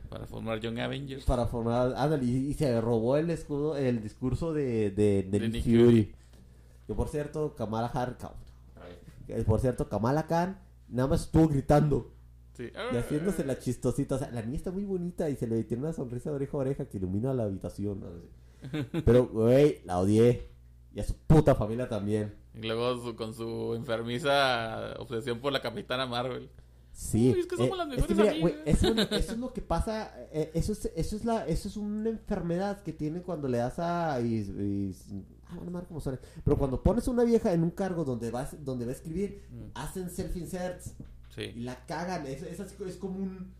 S2: Para formar Young Avengers.
S1: para formar ándale, y, y se robó el escudo, el discurso de, de, de
S2: De
S1: Nick Fury.
S2: Fury.
S1: Que por cierto, Kamala por cierto, Kamala Khan nada más estuvo gritando
S2: Sí.
S1: y haciéndose la chistosita. O sea, la niña está muy bonita y se le tiene una sonrisa de oreja a oreja que ilumina la habitación. [laughs] Pero, güey, la odié. Y a su puta familia también.
S2: Y luego su- con su enfermiza obsesión por la Capitana Marvel.
S1: Sí.
S2: Uy, es que somos las
S1: que
S2: mejores
S1: mira, eso, [laughs] eso es lo que pasa. eh, eso, es, eso, es la, eso es una enfermedad que tiene cuando le das a. Y, y- ah, no. Pero cuando pones a una vieja en un cargo donde, vas, donde va a escribir,
S2: Mm.
S1: hacen self-inserts. Y la cagan. Es, es, como un.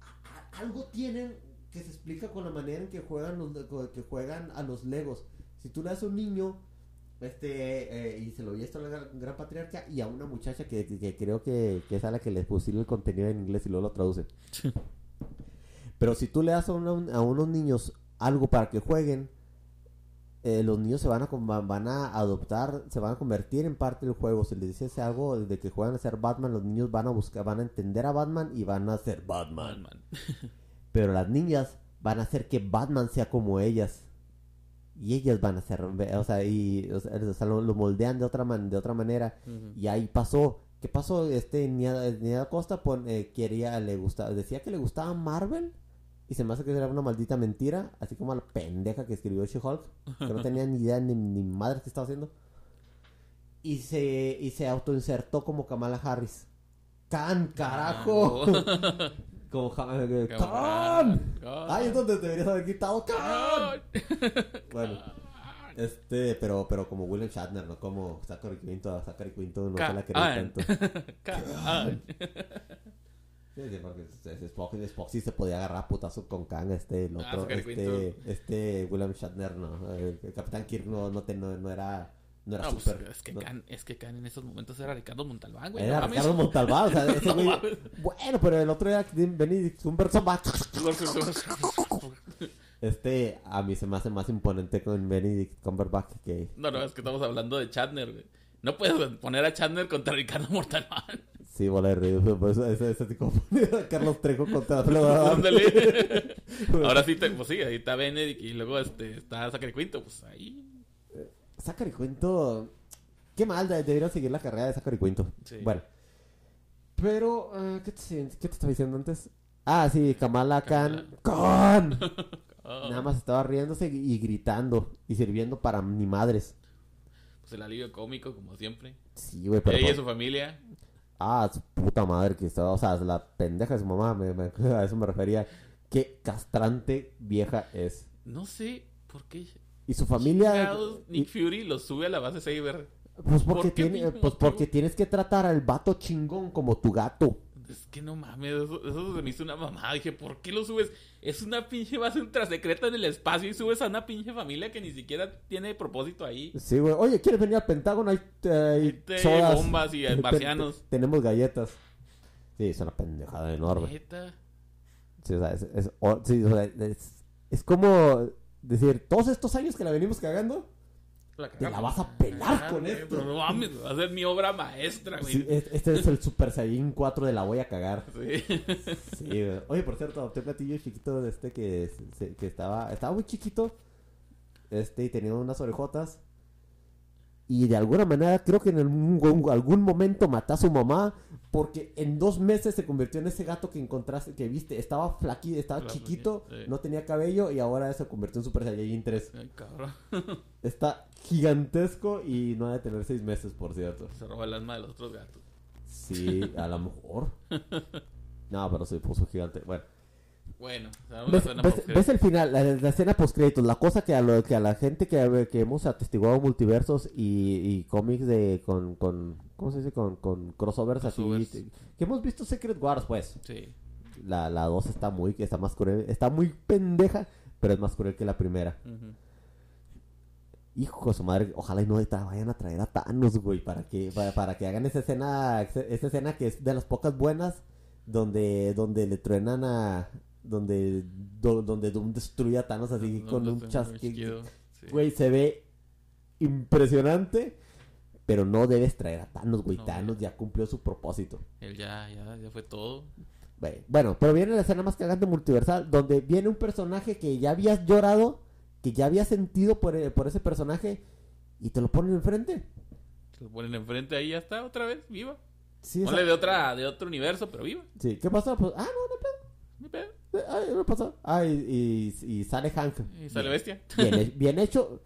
S1: a- a- algo tienen que se explica con la manera en que juegan, los, que juegan a los Legos. Si tú le das a un niño. Este, eh, y se lo vi esto a la gran, gran patriarca y a una muchacha que, que- que creo que, que es a la que le pusieron el contenido en inglés y luego lo traduce. Pero si tú le das a, una- a unos niños algo para que jueguen, eh, los niños se van a, van a adoptar, se van a convertir en parte del juego. Si les dices algo de que juegan a ser Batman, los niños van a buscar, van a entender a Batman y van a ser Batman.
S2: Batman. [laughs]
S1: Pero las niñas van a hacer que Batman sea como ellas. Y ellas van a ser, o sea, y, o sea, lo, lo moldean de otra, man- de otra manera. Y ahí pasó. ¿Qué pasó? Este Nia, Nia Costa pon- eh, quería, le gustaba, decía que le gustaba Marvel. Y se me hace que era una maldita mentira. Así como a la pendeja que escribió She-Hulk. Que no tenía ni idea ni, ni madre qué estaba haciendo. Y se, y se autoinsertó como Kamala Harris. ¡Can, carajo! [laughs] como ja- eh, ¡Can!
S2: Cabrón.
S1: ¡Ay, es donde deberías haber quitado ¡Can! [laughs] Bueno, este, pero, pero como William Shatner, no como Zachary Quinto. Zachary Quinto no se la quería
S2: Can.
S1: tanto. [laughs] Sí, sí, porque Spock, Spock sí se podía agarrar a putazo con Kang, este, el
S2: Ah,
S1: otro, este, este William Shatner, no, el, Capitán Kirk no, no, te- no, no era, no era
S2: No, pues,
S1: super,
S2: es que
S1: no-
S2: Can, es que Can en esos momentos era Ricardo Montalbán, güey.
S1: era. Ricardo Montalbán, o sea, [laughs] ese
S2: No
S1: güey,
S2: mames.
S1: bueno, pero el otro era Benedict Cumberbatch, [laughs] este, a mí se me hace más imponente con Benedict Cumberbatch que,
S2: No, no, es que estamos hablando de Chatner, güey. No puedes poner a Chatner contra Ricardo Montalbán.
S1: Sí, bola de pues, ese, ese tipo, [laughs] Carlos Trejo contra [laughs]
S2: Ándale. [laughs] Ahora sí, te, pues sí, ahí está Benedict y luego este, está Quinto, pues ahí.
S1: Zachary Quinto. Qué mal, de- debería seguir la carrera de Zachary Quinto.
S2: Sí.
S1: Bueno. Pero, ah, ¿qué, te, ¿qué te estaba diciendo antes? Ah, sí, Kamala Khan. ¡Khan!
S2: Ah,
S1: Nada más estaba riéndose y gritando y sirviendo para ni madres.
S2: Pues el alivio cómico, como siempre.
S1: Sí, güey, pero.
S2: Ella y
S1: por-
S2: su familia.
S1: Ah, su puta madre que estaba. O sea, la pendeja de su mamá, me- me- [laughs] a eso me refería. Qué castrante vieja es.
S2: No sé por qué.
S1: Y su familia... Y-
S2: Fury lo sube a la base Saber.
S1: pues, porque
S2: ¿Por
S1: tiene, pues porque tienes que tratar al vato chingón como tu gato.
S2: Es que no mames, eso, eso se me hizo una mamada. Dije, ¿por qué lo subes? Es una pinche base ultra secreta en el espacio y subes a una pinche familia que ni siquiera tiene propósito ahí.
S1: Sí, güey. Oye, ¿quieres venir al Pentágono? Hay, hay
S2: Te-
S1: sodas.
S2: bombas y marcianos.
S1: te- tenemos galletas. Sí, es una pendejada enorme.
S2: Neta.
S1: Sí, o sea, es, es- o- sí, o sea, es- es como decir, todos estos años que la venimos cagando, Te la vas a pelar con
S2: güey,
S1: esto.
S2: no mames, va a ser mi obra maestra, güey.
S1: sí, este es el Super Saiyan 4 de la voy a cagar.
S2: Sí.
S1: Sí, güey. Oye, por cierto, adopté un platillo chiquito de este que, que estaba, estaba muy chiquito. Este, y tenía unas orejotas. Y de alguna manera creo que en algún, algún momento mató a su mamá. Porque en dos meses se convirtió en ese gato que encontraste, que viste. Estaba flaquito, estaba chiquito,
S2: sí.
S1: no tenía cabello. Y ahora se convirtió en Super Saiyan 3.
S2: Ay, cabrón. [laughs]
S1: Está gigantesco y no ha de tener seis meses, por cierto.
S2: Se roba el alma de los otros gatos.
S1: Sí, a lo mejor. [laughs] No, pero se puso gigante. Bueno.
S2: Bueno,
S1: ¿Ves, el final, la, la escena post créditos, la cosa que a, lo, que a la gente que, que hemos atestiguado multiversos y, y cómics de con, con ¿cómo se dice? con, con crossovers, así
S2: Crossovers.
S1: que hemos visto Secret Wars pues.
S2: Sí.
S1: La la 2 está muy está más cruel, está muy pendeja, pero es más cruel que la primera.
S2: Ujú.
S1: Hijo de su madre, ojalá y no vayan a traer a Thanos, güey, para que para, para que hagan esa escena esa escena que es de las pocas buenas donde donde le truenan a donde do- donde Doom destruye a Thanos así
S2: No,
S1: con
S2: no
S1: un chasquido.
S2: sí.
S1: Güey, se ve impresionante, pero no debes traer a Thanos, güey.
S2: No,
S1: Thanos ya cumplió su propósito.
S2: Él ya, ya, ya fue todo.
S1: Güey, Bueno, pero viene la escena más cagante multiversal, donde viene un personaje que ya habías llorado, que ya habías sentido por, eh, por ese personaje, y te lo ponen enfrente.
S2: Se lo ponen enfrente ahí, ya está, otra vez, viva.
S1: Sí,
S2: Ponle de otra, de otro universo, pero viva.
S1: sí. ¿qué pasó? Pues, ah, no, no pedo.
S2: Ni pedo.
S1: Ay, no pasó. Ah, y, sale Hank.
S2: Y sale
S1: Bien-
S2: bestia.
S1: Bien, he- [laughs] bien hecho.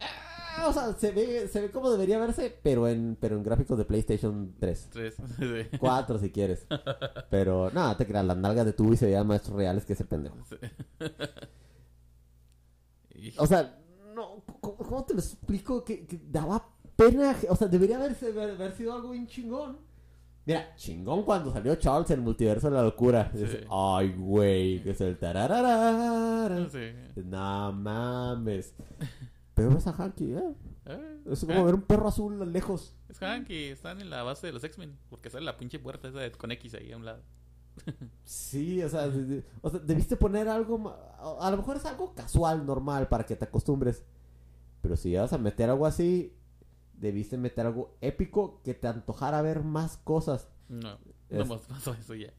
S1: Ah, o sea, se ve, se ve como debería verse, pero en, pero en gráficos de PlayStation 3.
S2: Tres. [laughs] Sí.
S1: 4 si quieres. [laughs] Pero nada, te creas, las nalgas de Tubi se veían más reales que ese pendejo.
S2: Sí.
S1: O sea, no, ¿cómo, cómo te lo explico? Que, que daba pena, o sea, debería haberse, haber, haber sido algo bien chingón. Mira, chingón cuando salió Charles en Multiverso de la Locura.
S2: Sí.
S1: Dices, Ay, güey, que es el tarararara.
S2: Sí.
S1: No mames. Pero ves a Hanky, ¿eh?
S2: Eh,
S1: Es como
S2: Hank-
S1: ver un perro azul a lejos.
S2: Es Hank y están en la base de los X-Men. Porque sale la pinche puerta esa de- con X ahí a un lado.
S1: Sí, o sea, o sea, debiste poner algo, a lo mejor es algo casual, normal, para que te acostumbres. Pero si vas a meter algo así, debiste meter algo épico que te antojara ver más cosas.
S2: No,
S1: Es-
S2: no más pasó eso ya.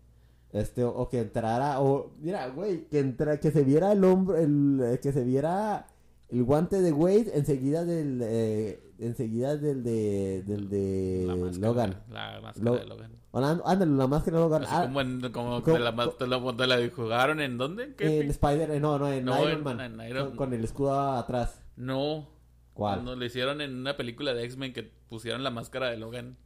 S1: Este, o, o que entrara, o, mira, güey, que entra, que se viera el hombro, el, eh, que se viera el guante de Wade enseguida del, eh, enseguida del de, del de
S2: La máscara,
S1: Logan.
S2: La máscara
S1: Lo-
S2: de Logan.
S1: Ándale, la máscara de Logan.
S2: Así
S1: Ah,
S2: como, en, como
S1: ¿cómo-
S2: te la, te la, te la jugaron en dónde? ¿En qué?
S1: en Spider, eh, no, no, en
S2: No,
S1: Iron
S2: en-
S1: Man.
S2: en Iron-
S1: con, con el escudo atrás.
S2: No.
S1: ¿Cuál?
S2: Cuando le hicieron en una película de X-Men que pusieron la máscara de Logan.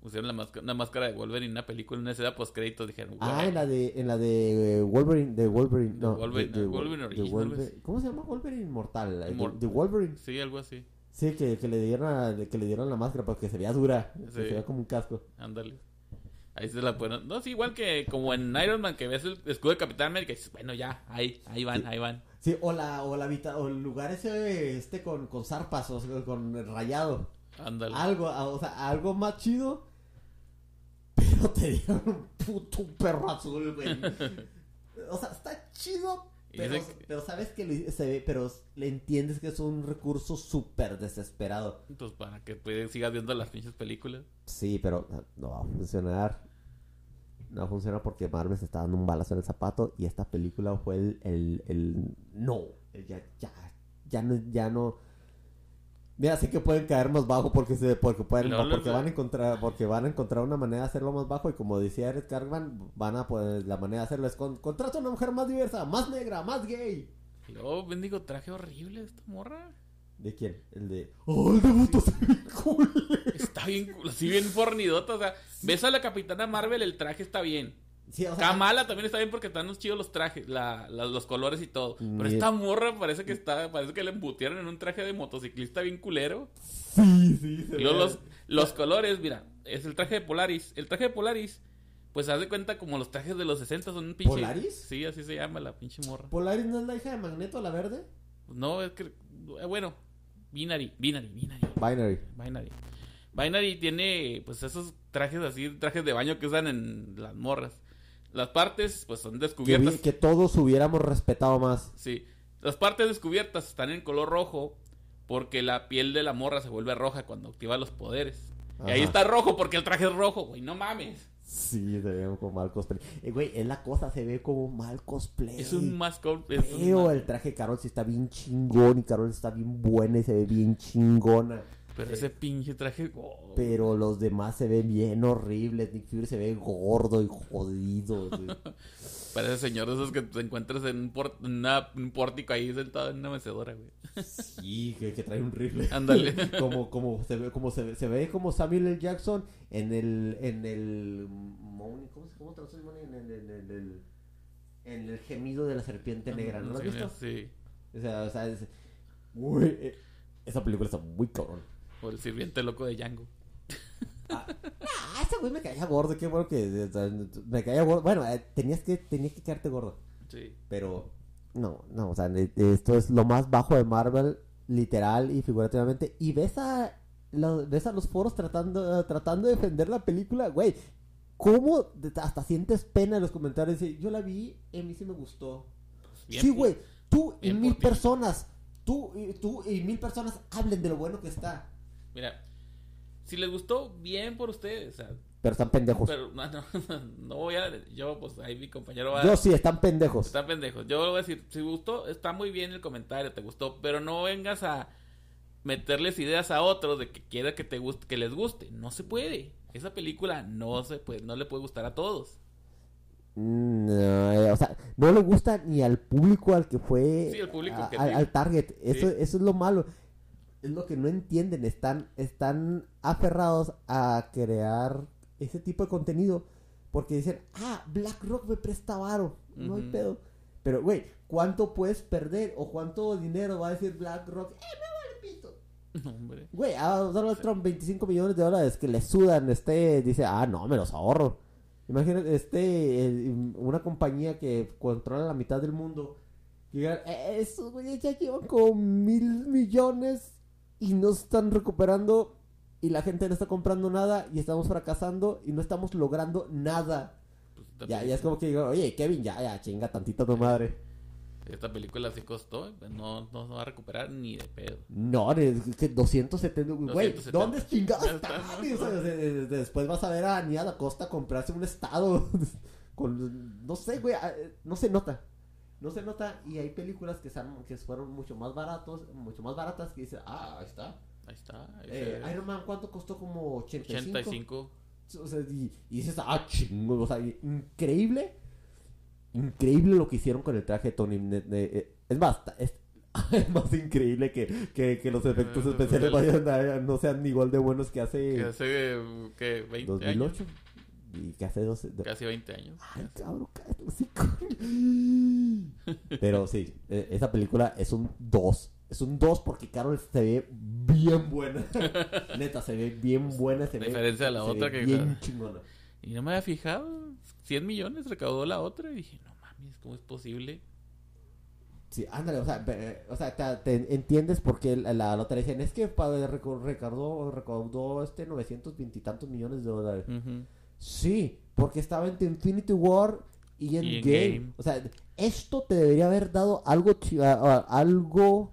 S2: Pusieron la máscara, una máscara de Wolverine en una película, en una escena post créditos dijeron,
S1: Ah, en la de, en la de eh, Wolverine, de Wolverine, no,
S2: Wolverine-
S1: de, de-
S2: Wolverine
S1: de
S2: Origins,
S1: Wolver-
S2: algo así.
S1: ¿Cómo se llama? Wolverine Inmortal, eh, de, Wolverine.
S2: Sí, algo así.
S1: Sí, que, que le dieron a- que le dieron la máscara porque se veía dura,
S2: Sí.
S1: se veía como un casco.
S2: Ándale. Ahí se la ponen. No, sí, igual que como en Iron Man que ves el escudo de Capitán América y dices, bueno, ya, ahí, ahí van,
S1: Sí.
S2: ahí van.
S1: Sí, o la, o la habita- o el lugar ese este con, con zarpas, o sea, con rayado.
S2: Ándale.
S1: Algo, a- o sea, algo más chido. Pero te dieron un puto perro azul, güey. O sea, está chido, pero,
S2: dicen que-
S1: pero sabes que se ve, pero le entiendes que es un recurso súper desesperado.
S2: Pues para que pues, sigas viendo las pinches películas.
S1: Sí, pero no va a funcionar. No funciona porque Marvel se está dando un balazo en el zapato y esta película fue el, el, el- no, el ya, ya, ya no, ya no. Mira, sé que pueden caer más bajo porque se, porque pueden,
S2: No,
S1: porque van a encontrar, porque van a encontrar una manera de hacerlo más bajo y como decía Eric Cartman, van a poder, la manera de hacerlo es con, contrata a una mujer más diversa, más negra, más gay.
S2: Luego, bendigo, traje horrible esta morra.
S1: ¿De quién? El de, oh, el de Buto se ve cool.
S2: Está bien, cool, así bien fornidota. O sea, ves a la Capitana Marvel, el traje está bien.
S1: Sí, o sea,
S2: Kamala también está bien porque están los chidos los trajes, la, la- los colores y todo. Pero esta morra parece que está, parece que le embutieron en un traje de motociclista bien culero.
S1: sí, sí, se
S2: Y luego
S1: ve.
S2: los, los colores, mira, es el traje de Polaris. El traje de Polaris, pues haz de cuenta como los trajes de los 60 son un pinche.
S1: ¿Polaris?
S2: Sí, así se llama la pinche morra.
S1: ¿Polaris no es la hija de Magneto, la verde?
S2: No, es que. eh, Bueno, Binary, Binary, Binary.
S1: Binary.
S2: Binary. Binary tiene, pues, esos trajes así, trajes de baño que usan en las morras. Las partes, pues, son descubiertas.
S1: que todos hubiéramos respetado más.
S2: Sí. Las partes descubiertas están en color rojo porque la piel de la morra se vuelve roja cuando activa los poderes. Y ahí está rojo porque el traje es rojo, güey. No mames.
S1: Sí, se ve como mal cosplay. Eh, güey, es la cosa, se ve como mal cosplay.
S2: Es un
S1: Pero
S2: ma-
S1: el traje de Carol sí está bien chingón y Carol está bien buena y se ve bien chingona.
S2: Pero ese pinche traje. oh,
S1: Pero los demás se ven bien horribles. Nick Fury se ve gordo y jodido. [laughs]
S2: Parece señor de esos que te encuentras en un, por- en una- un pórtico ahí sentado en una mecedora, güey.
S1: Sí, que, que trae un rifle.
S2: Ándale. [laughs]
S1: como, como se ve, como se ve, se ve como Samuel L. Jackson en el, en el, ¿cómo se, cómo traduce en el, en el, en el, en el gemido de la serpiente negra, ¿no lo has visto?
S2: Sí.
S1: O sea, o sea, es, eh, esa película está muy cabrón.
S2: O el sirviente loco de Django.
S1: Ah, ese güey me caía gordo, qué bueno que, sea, me caía gordo. Bueno, eh, tenías que, tenías que quedarte gordo.
S2: Sí.
S1: Pero no, no, o sea, ne- esto es lo más bajo de Marvel, literal y figurativamente. Y ves a, lo- ves a los foros tratando, tratando de defender la película, güey. ¿Cómo hasta sientes pena en los comentarios? Dice, Yo la vi, a mí sí me gustó.
S2: Bien
S1: sí, güey, tú y mil personas, tú y, tú y mil personas hablen de lo bueno que está.
S2: Mira, si les gustó, bien por ustedes. O sea,
S1: Pero están pendejos.
S2: pero [laughs] no, no, no voy a. Yo, pues ahí mi compañero va
S1: Yo sí, están pendejos.
S2: Están pendejos. Yo voy a decir, si gustó, está muy bien el comentario, te gustó, pero no vengas a meterles ideas a otros de que quiera que te guste, que les guste. No se puede. Esa película no se puede, no le puede gustar a todos.
S1: Mm, No, eh, o sea, no le gusta ni al público al que fue.
S2: Sí, al público
S1: a-
S2: objetivo.
S1: al, al target. Eso,
S2: Sí.
S1: eso es lo malo. Es lo que no entienden. Están, están aferrados a crear ese tipo de contenido. Porque dicen, ah, Black Rock me presta varo. No hay pedo. Pero, güey, ¿cuánto puedes perder? ¿O cuánto dinero va a decir Black Rock? ¡Eh, me vale pito! [laughs]
S2: No, hombre.
S1: Güey, a Donald Trump 25 millones de dólares que le sudan, este, dice, ah, no, me los ahorro. Imagínate, este, el- una compañía que controla la mitad del mundo. que digan, "Eh, esos güeyes ya llevan como mil millones y no están recuperando y la gente no está comprando nada y estamos fracasando y no estamos logrando nada.
S2: Pues,
S1: Ya, ya es como que digo, oye, Kevin, ya, ya, chinga tantito tu madre.
S2: Esta película sí costó, no, no va a recuperar ni de pedo.
S1: No, es que 270, güey,
S2: 270.
S1: ¿dónde chingados después vas a ver a Nia Costa comprarse un estado [laughs] con, no sé, güey, no se nota. No se nota y hay películas que, son, que fueron mucho más baratos, mucho más baratas que dices, ah, ahí está.
S2: Ahí está. ahí
S1: Eh. Iron Man, ¿cuánto costó? Como 85.
S2: 85.
S1: O sea, y, y dices, ah, chingo, o sea, increíble. Increíble lo que hicieron con el traje de Tony. ne- ne- eh, Es más, es, [laughs] es más increíble que, que, que los efectos especiales vayan a- no sean igual de buenos que
S2: Que
S1: hace
S2: hace, ¿qué? 20
S1: 2008 y que hace 12.
S2: años. Casi 20 años.
S1: Ay, cabrón, cállate. Pero sí, eh, esa película es un 2. Es un 2 porque Carol se ve bien buena. [laughs] Neta, se ve bien buena. Se
S2: A
S1: ve,
S2: diferencia de la
S1: se
S2: otra
S1: ve
S2: que-
S1: Bien chingona.
S2: Y no me había fijado. 100 millones recaudó la otra. Y dije, no mames, ¿cómo es posible?
S1: Sí, ándale, o sea, o sea te, te entiendes por qué la, la, otra dicen, es que recaudó, recaudó este 920 y tantos millones de dólares.
S2: Ujú.
S1: Sí, porque estaba entre Infinity War y en
S2: Y
S1: Game.
S2: Endgame.
S1: O sea, esto te debería haber dado algo algo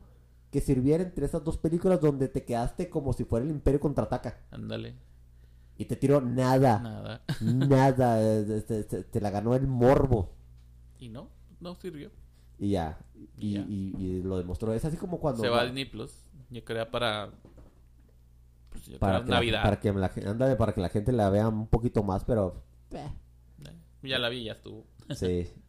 S1: que sirviera entre esas dos películas donde te quedaste como si fuera el Imperio contraataca.
S2: Ándale.
S1: Y te tiró nada,
S2: Nada. [laughs]
S1: nada, te, te- te la ganó el morbo.
S2: Y no, no sirvió.
S1: Y ya, y,
S2: Ya.
S1: y- y lo demostró. Es así como cuando...
S2: Se va a Disney Plus. Yo creo para. Pues yo
S1: para que, la,
S2: Navidad.
S1: para, que la, ándale, para que la gente la vea un poquito más, pero... eh,
S2: Eh, Ya la vi, ya estuvo.
S1: sí. [laughs]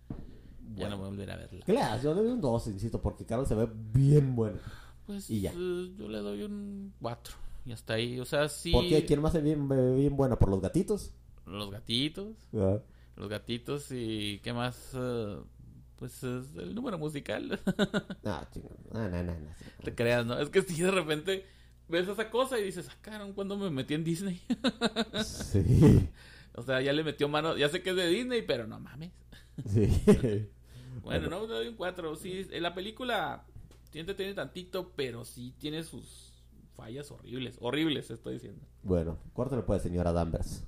S2: Ya no
S1: Bueno.
S2: voy a volver a verla.
S1: ¿Qué le das? Yo le doy un 2, insisto, porque Carol se ve bien bueno.
S2: Pues
S1: Y ya.
S2: eh, yo le doy un 4. Y hasta ahí. O sea, sí.
S1: ¿Por qué? ¿Quién más se ve bien, bien buena? ¿Por los gatitos?
S2: Los gatitos.
S1: Ah.
S2: Los gatitos y qué más... eh, pues es el número musical.
S1: No. No, no, no, no.
S2: Te creas, ¿no? Es que si de repente ves esa cosa y dices, ah, cabrón, ¿cuándo me metí en Disney? [laughs]
S1: Sí.
S2: o sea, ya le metió mano, ya sé que es de Disney, pero no mames.
S1: Sí. [laughs]
S2: Bueno, no, le doy un 4. Sí, en la película sí tiene tantito, pero sí tiene sus fallas horribles. Horribles, estoy diciendo.
S1: Bueno, cuarto le puede señora Danvers.